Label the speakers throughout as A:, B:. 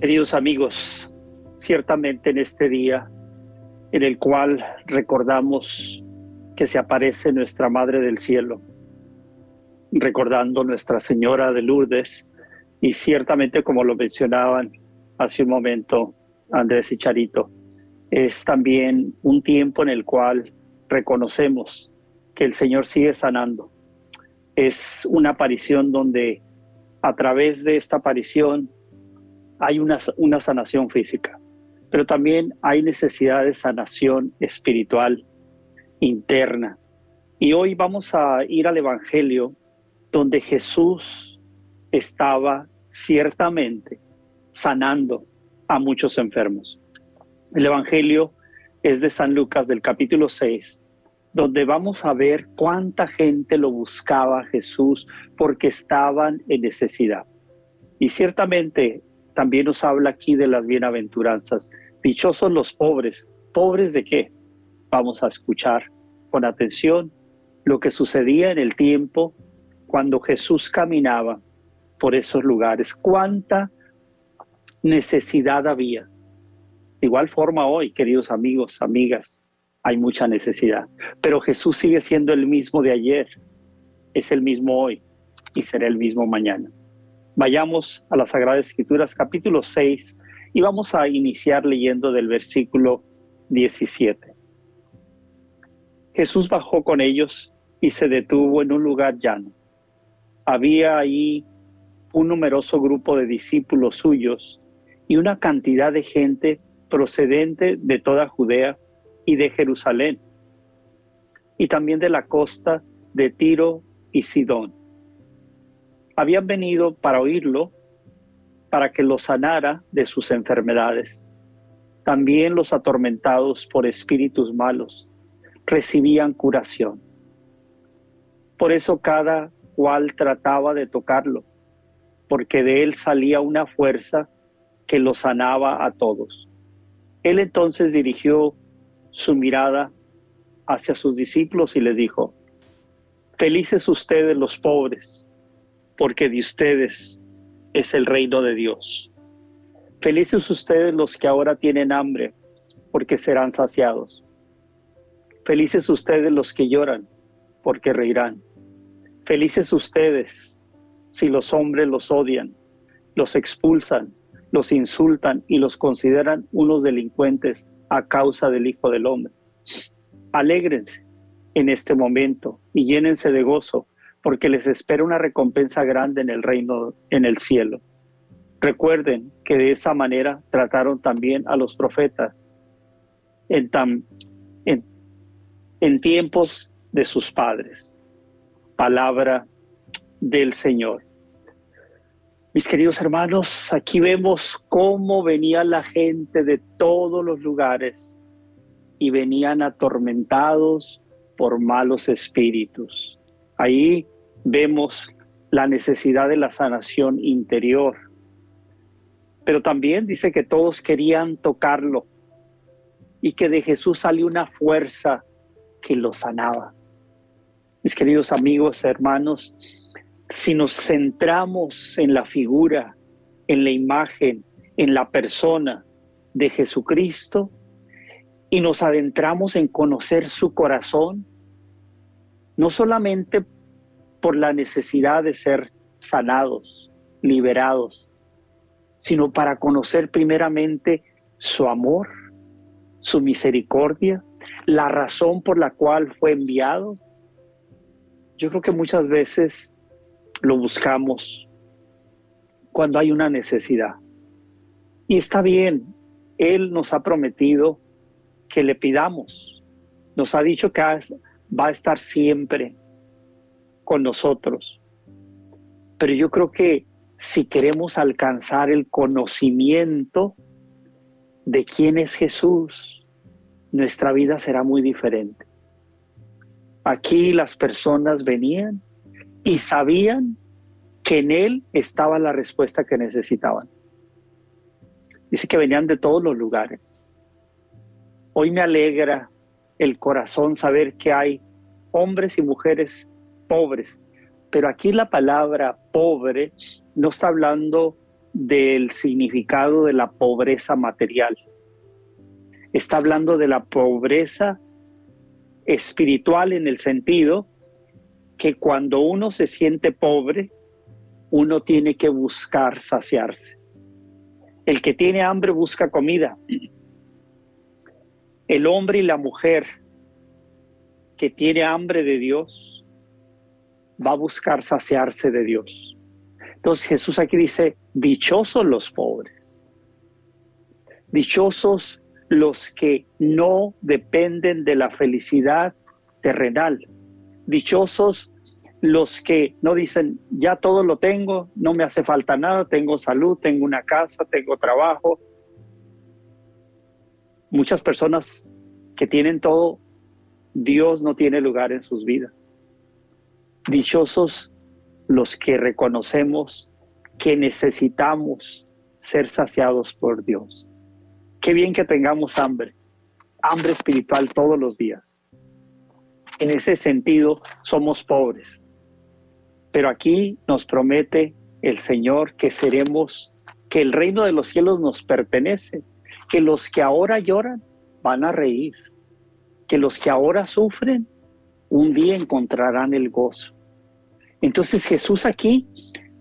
A: Queridos amigos, ciertamente en este día en el cual recordamos que se aparece nuestra Madre del Cielo, recordando Nuestra Señora de Lourdes, y ciertamente como lo mencionaban hace un momento Andrés y Charito, es también un tiempo en el cual reconocemos que el Señor sigue sanando. Es una aparición donde a través de esta aparición hay una, una sanación física, pero también hay necesidad de sanación espiritual interna. Y hoy vamos a ir al Evangelio donde Jesús estaba ciertamente sanando a muchos enfermos. El Evangelio es de San Lucas del capítulo 6, donde vamos a ver cuánta gente lo buscaba Jesús porque estaban en necesidad. Y ciertamente también nos habla aquí de las bienaventuranzas. Dichosos los pobres. ¿Pobres de qué? Vamos a escuchar con atención lo que sucedía en el tiempo cuando Jesús caminaba por esos lugares. ¿Cuánta necesidad había? De igual forma hoy, queridos amigos, amigas, hay mucha necesidad. Pero Jesús sigue siendo el mismo de ayer, es el mismo hoy y será el mismo mañana. Vayamos a las Sagradas Escrituras, capítulo 6, y vamos a iniciar leyendo del versículo 17. Jesús bajó con ellos y se detuvo en un lugar llano. Había ahí un numeroso grupo de discípulos suyos y una cantidad de gente procedente de toda Judea y de Jerusalén, y también de la costa de Tiro y Sidón habían venido para oírlo, para que los sanara de sus enfermedades. También los atormentados por espíritus malos recibían curación. Por eso cada cual trataba de tocarlo, porque de él salía una fuerza que lo sanaba a todos. Él entonces dirigió su mirada hacia sus discípulos y les dijo, felices ustedes los pobres, porque de ustedes es el reino de Dios. Felices ustedes los que ahora tienen hambre, porque serán saciados. Felices ustedes los que lloran, porque reirán. Felices ustedes si los hombres los odian, los expulsan, los insultan y los consideran unos delincuentes a causa del Hijo del Hombre. Alégrense en este momento y llénense de gozo porque les espera una recompensa grande en el reino, en el cielo. Recuerden que de esa manera trataron también a los profetas en, en, tiempos de sus padres. Palabra del Señor. Mis queridos hermanos, aquí vemos cómo venía la gente de todos los lugares y venían atormentados por malos espíritus. Ahí vemos la necesidad de la sanación interior. Pero también dice que todos querían tocarlo y que de Jesús salió una fuerza que lo sanaba. Mis queridos amigos, hermanos, si nos centramos en la figura, en la imagen, en la persona de Jesucristo y nos adentramos en conocer su corazón, no solamente por la necesidad de ser sanados, liberados, sino para conocer primeramente su amor, su misericordia, la razón por la cual fue enviado. Yo creo que muchas veces lo buscamos cuando hay una necesidad. Y está bien, Él nos ha prometido que le pidamos. Nos ha dicho que va a estar siempre con nosotros. Pero yo creo que si queremos alcanzar el conocimiento de quién es Jesús, nuestra vida será muy diferente. Aquí las personas venían y sabían que en Él estaba la respuesta que necesitaban. Dice que venían de todos los lugares. Hoy me alegra el corazón saber que hay hombres y mujeres pobres, pero aquí la palabra pobre no está hablando del significado de la pobreza material. Está hablando de la pobreza espiritual en el sentido que cuando uno se siente pobre, uno tiene que buscar saciarse. El que tiene hambre busca comida. El hombre y la mujer que tiene hambre de Dios va a buscar saciarse de Dios. Entonces Jesús aquí dice, dichosos los pobres, dichosos los que no dependen de la felicidad terrenal, dichosos los que no dicen, ya todo lo tengo, no me hace falta nada, tengo salud, tengo una casa, tengo trabajo. Muchas personas que tienen todo, Dios no tiene lugar en sus vidas. Dichosos los que reconocemos que necesitamos ser saciados por Dios. Qué bien que tengamos hambre, hambre espiritual todos los días. En ese sentido, somos pobres. Pero aquí nos promete el Señor que seremos, que el reino de los cielos nos pertenece, que los que ahora lloran van a reír, que los que ahora sufren un día encontrarán el gozo. Entonces Jesús aquí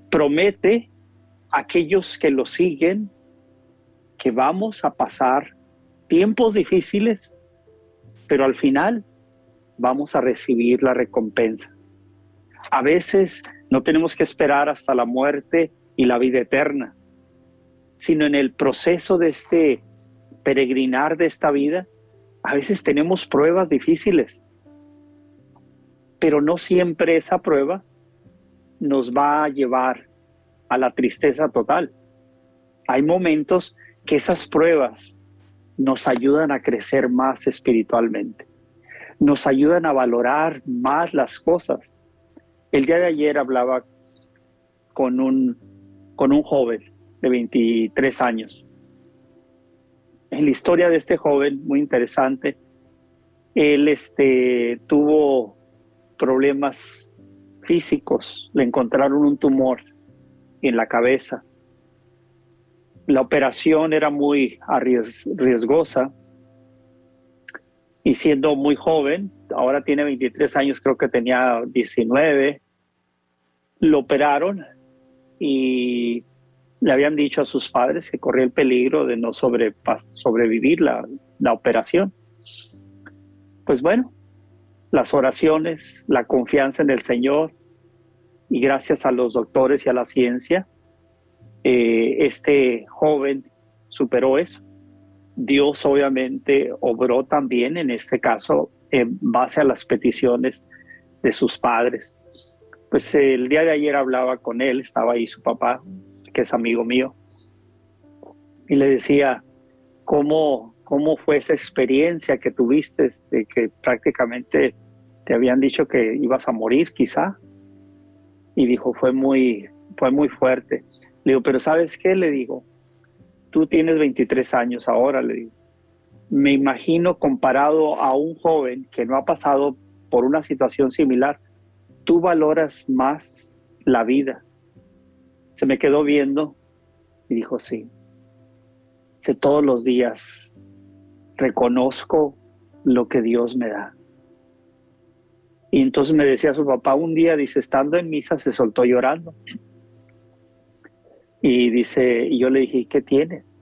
A: promete a aquellos que lo siguen que vamos a pasar tiempos difíciles, pero al final vamos a recibir la recompensa. A veces no tenemos que esperar hasta la muerte y la vida eterna, sino en el proceso de este peregrinar de esta vida, a veces tenemos pruebas difíciles, pero no siempre esa prueba nos va a llevar a la tristeza total. Hay momentos que esas pruebas nos ayudan a crecer más espiritualmente, nos ayudan a valorar más las cosas. El día de ayer hablaba con un, con un joven de 23 años. En la historia de este joven, muy interesante, él este, tuvo problemas físicos, le encontraron un tumor en la cabeza. La operación era muy riesgosa. Y siendo muy joven, ahora tiene 23 años, creo que tenía 19, lo operaron y le habían dicho a sus padres que corría el peligro de no sobrevivir la, operación. Pues bueno, las oraciones, la confianza en el Señor y gracias a los doctores y a la ciencia, eh, este joven superó eso. Dios obviamente obró también en este caso en base a las peticiones de sus padres. Pues el día de ayer hablaba con él, estaba ahí su papá, que es amigo mío, y le decía, ¿cómo, cómo fue esa experiencia que tuviste de que prácticamente te habían dicho que ibas a morir quizá? Y dijo, fue muy, fue muy fuerte. Le digo, pero ¿sabes qué? Le digo, tú tienes 23 años ahora, le digo. Me imagino comparado a un joven que no ha pasado por una situación similar, tú valoras más la vida. Se me quedó viendo y dijo, sí. Dice, todos los días reconozco lo que Dios me da. Y entonces me decía su papá un día, dice, estando en misa se soltó llorando. Y dice, y yo le dije, ¿qué tienes?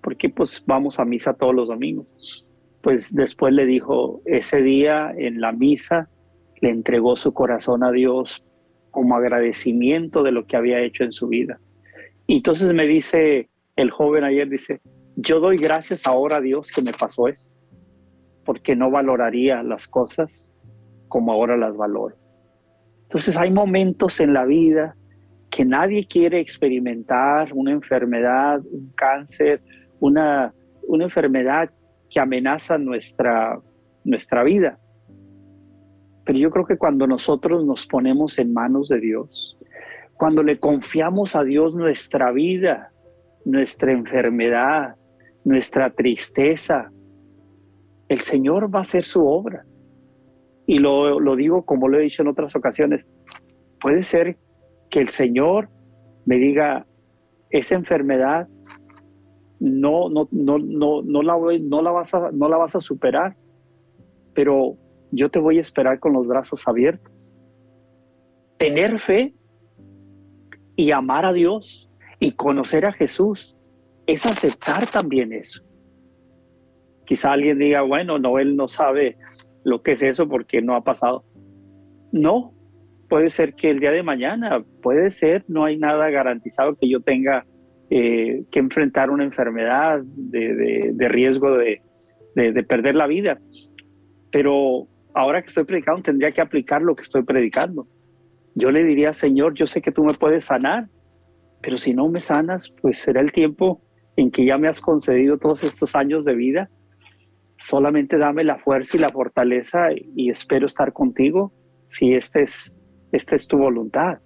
A: Porque pues vamos a misa todos los domingos. Pues después le dijo, ese día en la misa le entregó su corazón a Dios como agradecimiento de lo que había hecho en su vida. Y entonces me dice el joven ayer, dice, yo doy gracias ahora a Dios que me pasó eso, porque no valoraría las cosas como ahora las valoro. Entonces hay momentos en la vida que nadie quiere experimentar una enfermedad, un cáncer, una, una enfermedad que amenaza nuestra, nuestra vida. Pero yo creo que cuando nosotros nos ponemos en manos de Dios, cuando le confiamos a Dios nuestra vida, nuestra enfermedad, nuestra tristeza, el Señor va a hacer su obra. Y lo, lo digo como lo he dicho en otras ocasiones, puede ser que el Señor me diga, esa enfermedad no, no, no, no, no, la, no, la vas a, no la vas a superar, pero yo te voy a esperar con los brazos abiertos. Tener fe y amar a Dios y conocer a Jesús es aceptar también eso. Quizá alguien diga, bueno, no, no sabe lo que es eso porque no ha pasado. No, puede ser que el día de mañana, puede ser, no hay nada garantizado que yo tenga eh, que enfrentar una enfermedad de, riesgo de, de, perder la vida. Pero ahora que estoy predicando, tendría que aplicar lo que estoy predicando. Yo le diría, Señor, yo sé que tú me puedes sanar, pero si no me sanas, pues será el tiempo en que ya me has concedido todos estos años de vida. Solamente dame la fuerza y la fortaleza y espero estar contigo si este es, esta es tu voluntad.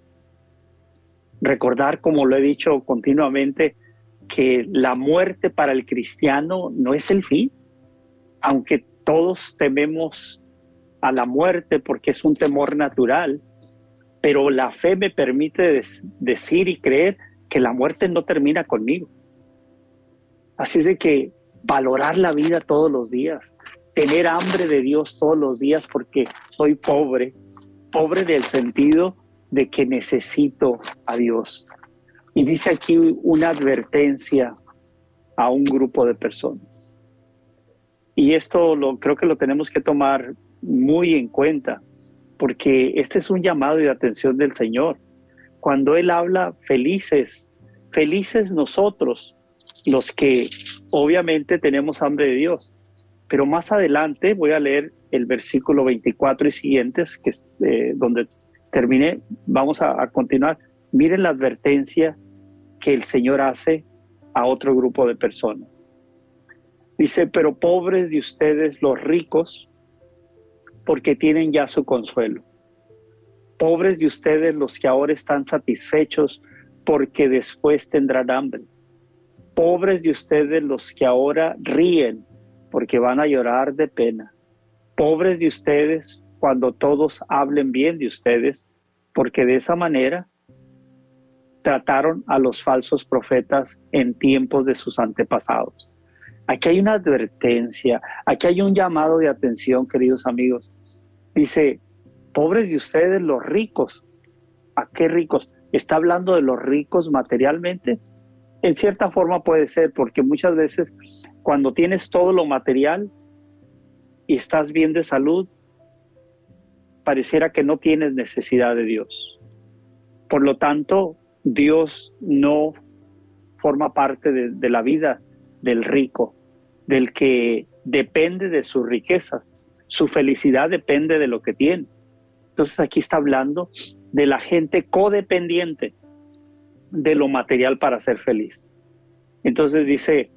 A: Recordar, como lo he dicho continuamente, que la muerte para el cristiano no es el fin, aunque todos tememos a la muerte porque es un temor natural, pero la fe me permite decir y creer que la muerte no termina conmigo. Así es de que valorar la vida todos los días, tener hambre de Dios todos los días porque soy pobre, pobre del sentido de que necesito a Dios. Y dice aquí una advertencia a un grupo de personas. Y esto lo, creo que lo tenemos que tomar muy en cuenta, porque este es un llamado de atención del Señor. Cuando Él habla, felices, felices nosotros, los que obviamente tenemos hambre de Dios. Pero más adelante voy a leer el versículo 24 y siguientes, que eh, donde terminé, vamos a, continuar. Miren la advertencia que el Señor hace a otro grupo de personas. Dice, pero pobres de ustedes los ricos, porque tienen ya su consuelo. Pobres de ustedes los que ahora están satisfechos, porque después tendrán hambre. Pobres de ustedes los que ahora ríen, porque van a llorar de pena. Pobres de ustedes cuando todos hablen bien de ustedes, porque de esa manera trataron a los falsos profetas en tiempos de sus antepasados. Aquí hay una advertencia, aquí hay un llamado de atención, queridos amigos. Dice, pobres de ustedes los ricos. ¿A qué ricos? ¿Está hablando de los ricos materialmente? En cierta forma puede ser, porque muchas veces cuando tienes todo lo material y estás bien de salud, pareciera que no tienes necesidad de Dios. Por lo tanto, Dios no forma parte de, la vida del rico, del que depende de sus riquezas. Su felicidad depende de lo que tiene. Entonces aquí está hablando de la gente codependiente de lo material para ser feliz. Entonces dice,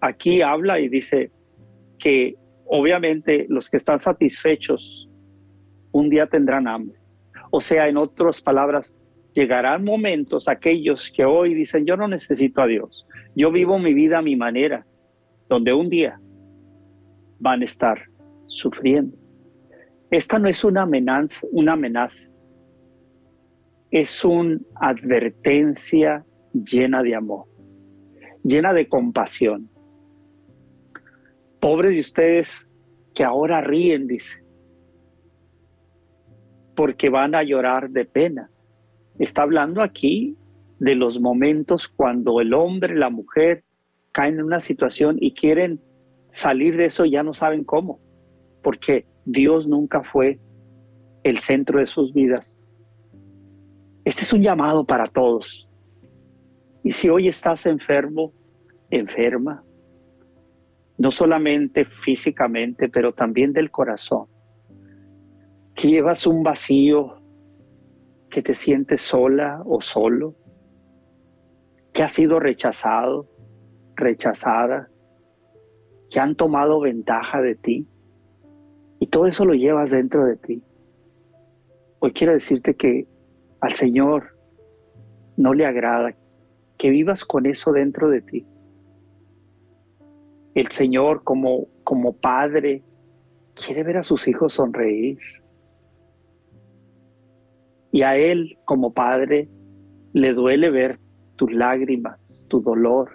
A: aquí habla y dice que obviamente los que están satisfechos un día tendrán hambre. O sea, en otras palabras, llegarán momentos aquellos que hoy dicen, yo no necesito a Dios, yo vivo mi vida a mi manera, donde un día van a estar sufriendo. Esta no es una amenaza, una amenaza. Es una advertencia llena de amor, llena de compasión. Pobres de ustedes que ahora ríen, dice porque van a llorar de pena. Está hablando aquí de los momentos cuando el hombre, la mujer caen en una situación y quieren salir de eso ya no saben cómo, porque Dios nunca fue el centro de sus vidas. Este es un llamado para todos. Y si hoy estás enfermo, enferma, no solamente físicamente, pero también del corazón, que llevas un vacío, que te sientes sola o solo, que has sido rechazado, rechazada, que han tomado ventaja de ti. Y todo eso lo llevas dentro de ti. Hoy quiero decirte que al Señor no le agrada que vivas con eso dentro de ti. El Señor como, como Padre quiere ver a sus hijos sonreír. Y a Él como Padre le duele ver tus lágrimas, tu dolor.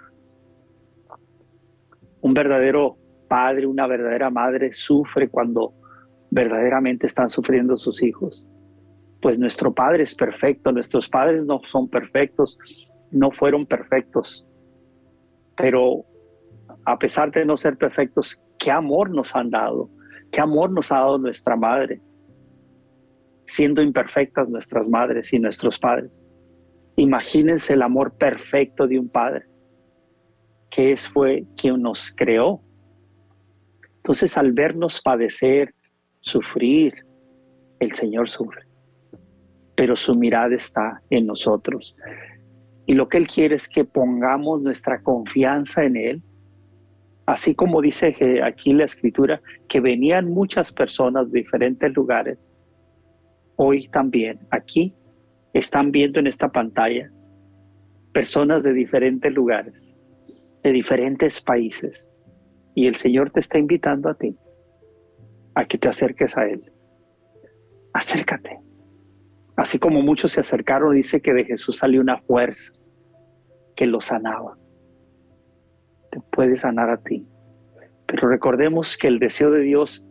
A: Un verdadero padre, una verdadera madre sufre cuando verdaderamente están sufriendo sus hijos. Pues nuestro Padre es perfecto, nuestros padres no son perfectos, no fueron perfectos. Pero a pesar de no ser perfectos, qué amor nos han dado, qué amor nos ha dado nuestra madre, siendo imperfectas nuestras madres y nuestros padres. Imagínense el amor perfecto de un padre, que es, fue quien nos creó. Entonces, al vernos padecer, sufrir, el Señor sufre, pero su mirada está en nosotros. Y lo que Él quiere es que pongamos nuestra confianza en Él, así como dice aquí la escritura, que venían muchas personas de diferentes lugares. Hoy también, aquí, están viendo en esta pantalla personas de diferentes lugares, de diferentes países. Y el Señor te está invitando a ti a que te acerques a Él. Acércate. Así como muchos se acercaron, dice que de Jesús salió una fuerza que lo sanaba. Te puede sanar a ti. Pero recordemos que el deseo de Dios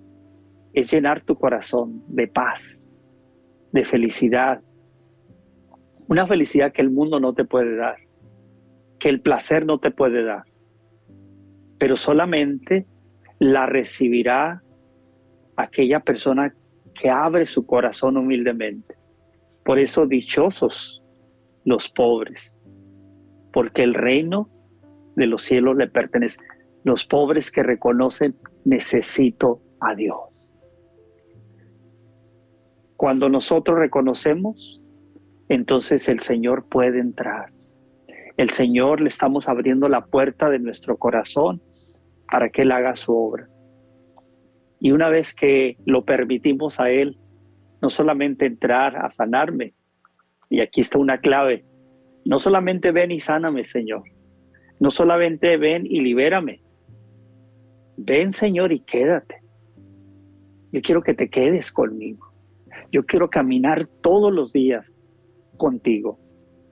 A: es llenar tu corazón de paz, de felicidad, una felicidad que el mundo no te puede dar, que el placer no te puede dar, pero solamente la recibirá aquella persona que abre su corazón humildemente. Por eso dichosos los pobres, porque el reino de los cielos le pertenece. Los pobres que reconocen, necesito a Dios. Cuando nosotros reconocemos, entonces el Señor puede entrar. El Señor le estamos abriendo la puerta de nuestro corazón para que Él haga su obra. Y una vez que lo permitimos a Él, no solamente entrar a sanarme, y aquí está una clave, no solamente ven y sáname, Señor, no solamente ven y libérame, ven, Señor, y quédate. Yo quiero que te quedes conmigo. Yo quiero caminar todos los días contigo.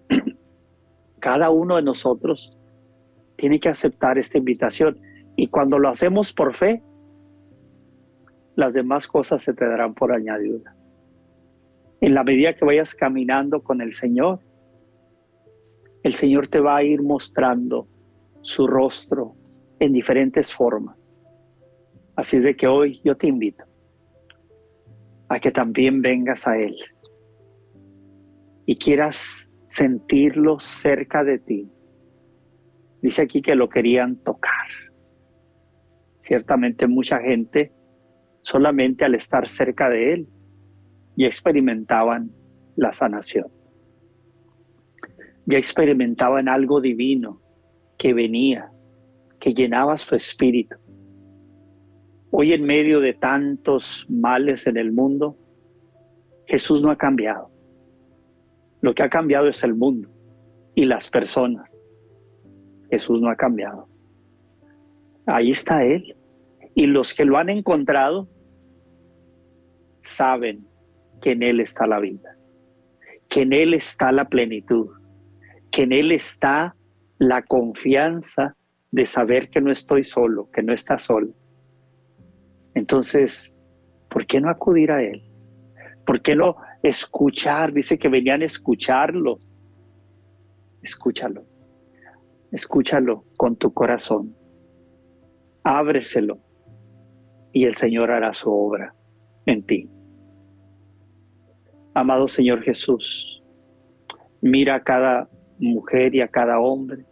A: Cada uno de nosotros tiene que aceptar esta invitación y cuando lo hacemos por fe, las demás cosas se te darán por añadidura. En la medida que vayas caminando con el Señor, el Señor te va a ir mostrando su rostro en diferentes formas. Así es de que hoy yo te invito a que también vengas a Él y quieras sentirlo cerca de ti. Dice aquí que lo querían tocar. Ciertamente mucha gente solamente al estar cerca de Él ya experimentaban la sanación. Ya experimentaban algo divino que venía, que llenaba su espíritu. Hoy en medio de tantos males en el mundo, Jesús no ha cambiado. Lo que ha cambiado es el mundo y las personas. Jesús no ha cambiado. Ahí está Él. Y los que lo han encontrado saben que en Él está la vida, que en Él está la plenitud, que en Él está la confianza de saber que no estoy solo, que no está solo. Entonces, ¿por qué no acudir a Él? ¿Por qué no escuchar? Dice que venían a escucharlo. Escúchalo. Escúchalo con tu corazón. Ábreselo y el Señor hará su obra en ti. Amado Señor Jesús, mira a cada mujer y a cada hombre,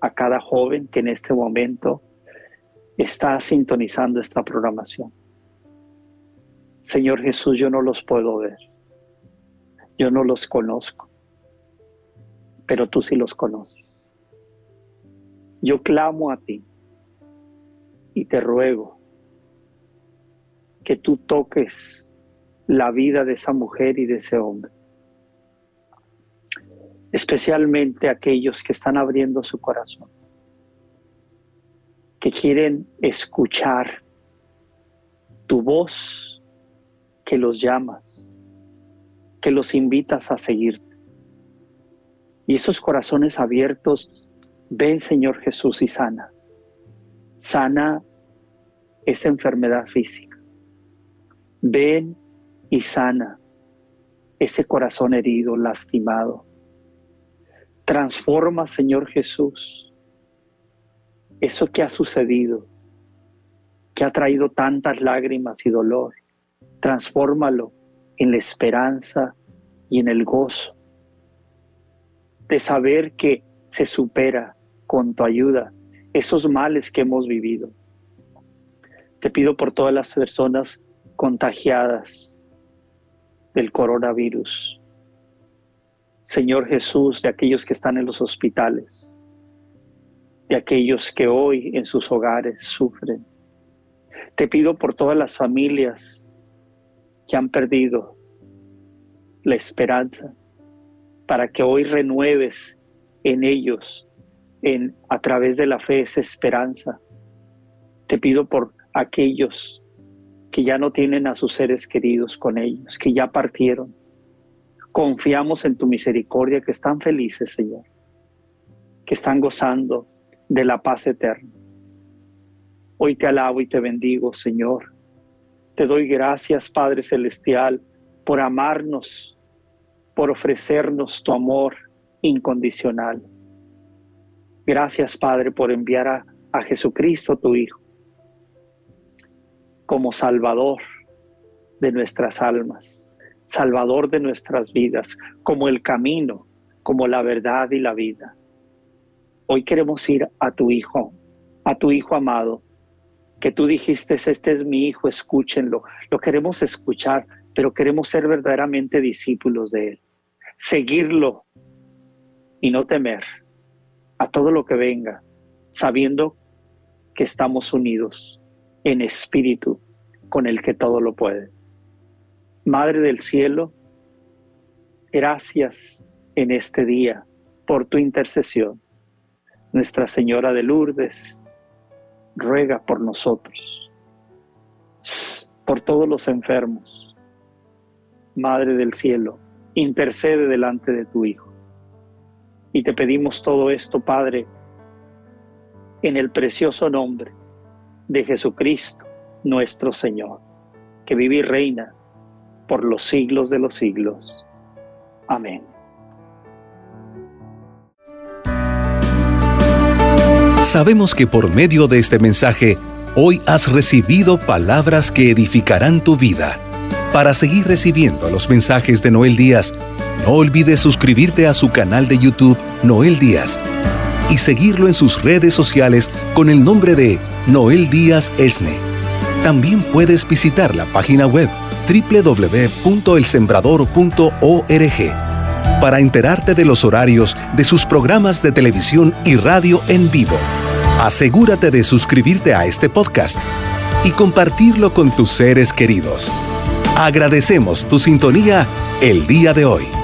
A: a cada joven que en este momento está sintonizando esta programación. Señor Jesús, yo no los puedo ver. Yo no los conozco, pero tú sí los conoces. Yo clamo a ti y te ruego que tú toques la vida de esa mujer y de ese hombre. Especialmente aquellos que están abriendo su corazón, que quieren escuchar tu voz que los llamas, que los invitas a seguirte. Y esos corazones abiertos, ven Señor Jesús y sana. Sana esa enfermedad física. Ven y sana ese corazón herido, lastimado. Transforma, Señor Jesús, eso que ha sucedido que ha traído tantas lágrimas y dolor. Transfórmalo en la esperanza y en el gozo de saber que se supera con tu ayuda esos males que hemos vivido. Te pido por todas las personas contagiadas del coronavirus. Señor Jesús, de aquellos que están en los hospitales, de aquellos que hoy en sus hogares sufren te pido por todas las familias que han perdido la esperanza, para que hoy renueves en ellos, en, a través de la fe, esa esperanza. Te pido por aquellos que ya no tienen a sus seres queridos con ellos, que ya partieron. Confiamos en tu misericordia, que están felices, Señor, que están gozando de la paz eterna. Hoy te alabo y te bendigo, Señor. Te doy gracias, Padre Celestial, por amarnos, por ofrecernos tu amor incondicional. Gracias, Padre, por enviar a, a Jesucristo, tu Hijo, como Salvador de nuestras almas, Salvador de nuestras vidas, como el camino, como la verdad y la vida. Hoy queremos ir a tu Hijo, a tu Hijo amado, que tú dijiste, este es mi hijo, escúchenlo. Lo queremos escuchar, pero queremos ser verdaderamente discípulos de él. Seguirlo y no temer a todo lo que venga, sabiendo que estamos unidos en espíritu con el que todo lo puede. Madre del cielo, gracias en este día por tu intercesión. Nuestra Señora de Lourdes, ruega por nosotros, por todos los enfermos. Madre del cielo, intercede delante de tu Hijo. Y te pedimos todo esto, Padre, en el precioso nombre de Jesucristo, nuestro Señor, que vive y reina por los siglos de los siglos. Amén.
B: Sabemos que por medio de este mensaje, hoy has recibido palabras que edificarán tu vida. Para seguir recibiendo los mensajes de Noel Díaz, no olvides suscribirte a su canal de YouTube Noel Díaz y seguirlo en sus redes sociales con el nombre de Noel Díaz Esne. También puedes visitar la página web www.elsembrador.org para enterarte de los horarios de sus programas de televisión y radio en vivo. Asegúrate de suscribirte a este podcast y compartirlo con tus seres queridos. Agradecemos tu sintonía el día de hoy.